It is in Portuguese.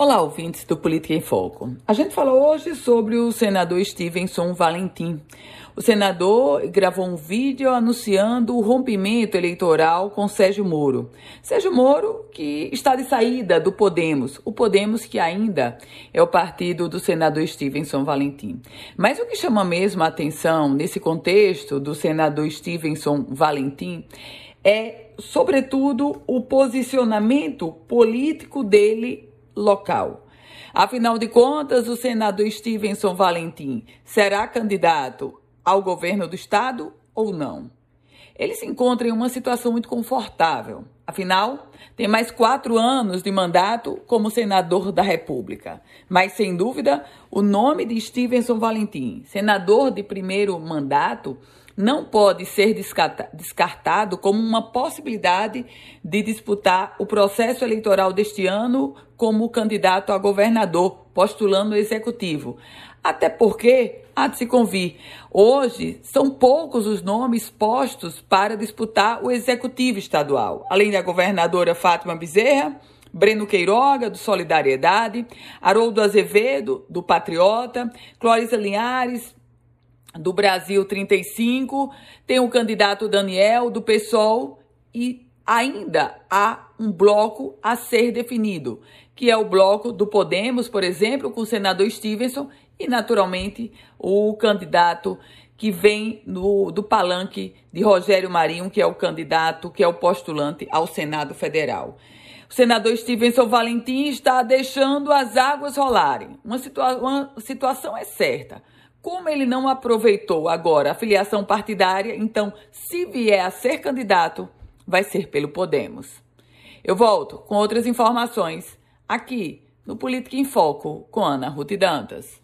Olá, ouvintes do Política em Foco. A gente fala hoje sobre o senador Stevenson Valentim. O senador gravou um vídeo anunciando o rompimento eleitoral com Sérgio Moro. Sérgio Moro, que está de saída do Podemos, o Podemos que ainda é o partido do senador Stevenson Valentim. Mas o que chama mesmo a atenção nesse contexto do senador Stevenson Valentim é, sobretudo, o posicionamento político dele local. Afinal de contas, o senador Stevenson Valentim será candidato ao governo do estado ou não? Ele se encontra em uma situação muito confortável. Afinal, tem mais quatro anos de mandato como senador da República. Mas, sem dúvida, o nome de Stevenson Valentim, senador de primeiro mandato, não pode ser descartado como uma possibilidade de disputar o processo eleitoral deste ano como candidato a governador, postulando o executivo. Até porque, há de se convir, hoje são poucos os nomes postos para disputar o executivo estadual. Além da governadora Fátima Bezerra, Breno Queiroga, do Solidariedade, Haroldo Azevedo, do Patriota, Clóris Linhares, do Brasil 35, tem o candidato Daniel do PSOL e ainda há um bloco a ser definido, que é o bloco do Podemos, por exemplo, com o senador Stevenson e, naturalmente, o candidato que vem no, do palanque de Rogério Marinho, que é o candidato, que é o postulante ao Senado Federal. O senador Stevenson Valentim está deixando as águas rolarem. Uma, situa uma situação é certa. Como ele não aproveitou agora a filiação partidária, então, se vier a ser candidato, vai ser pelo Podemos. Eu volto com outras informações aqui no Política em Foco com Ana Ruth Dantas.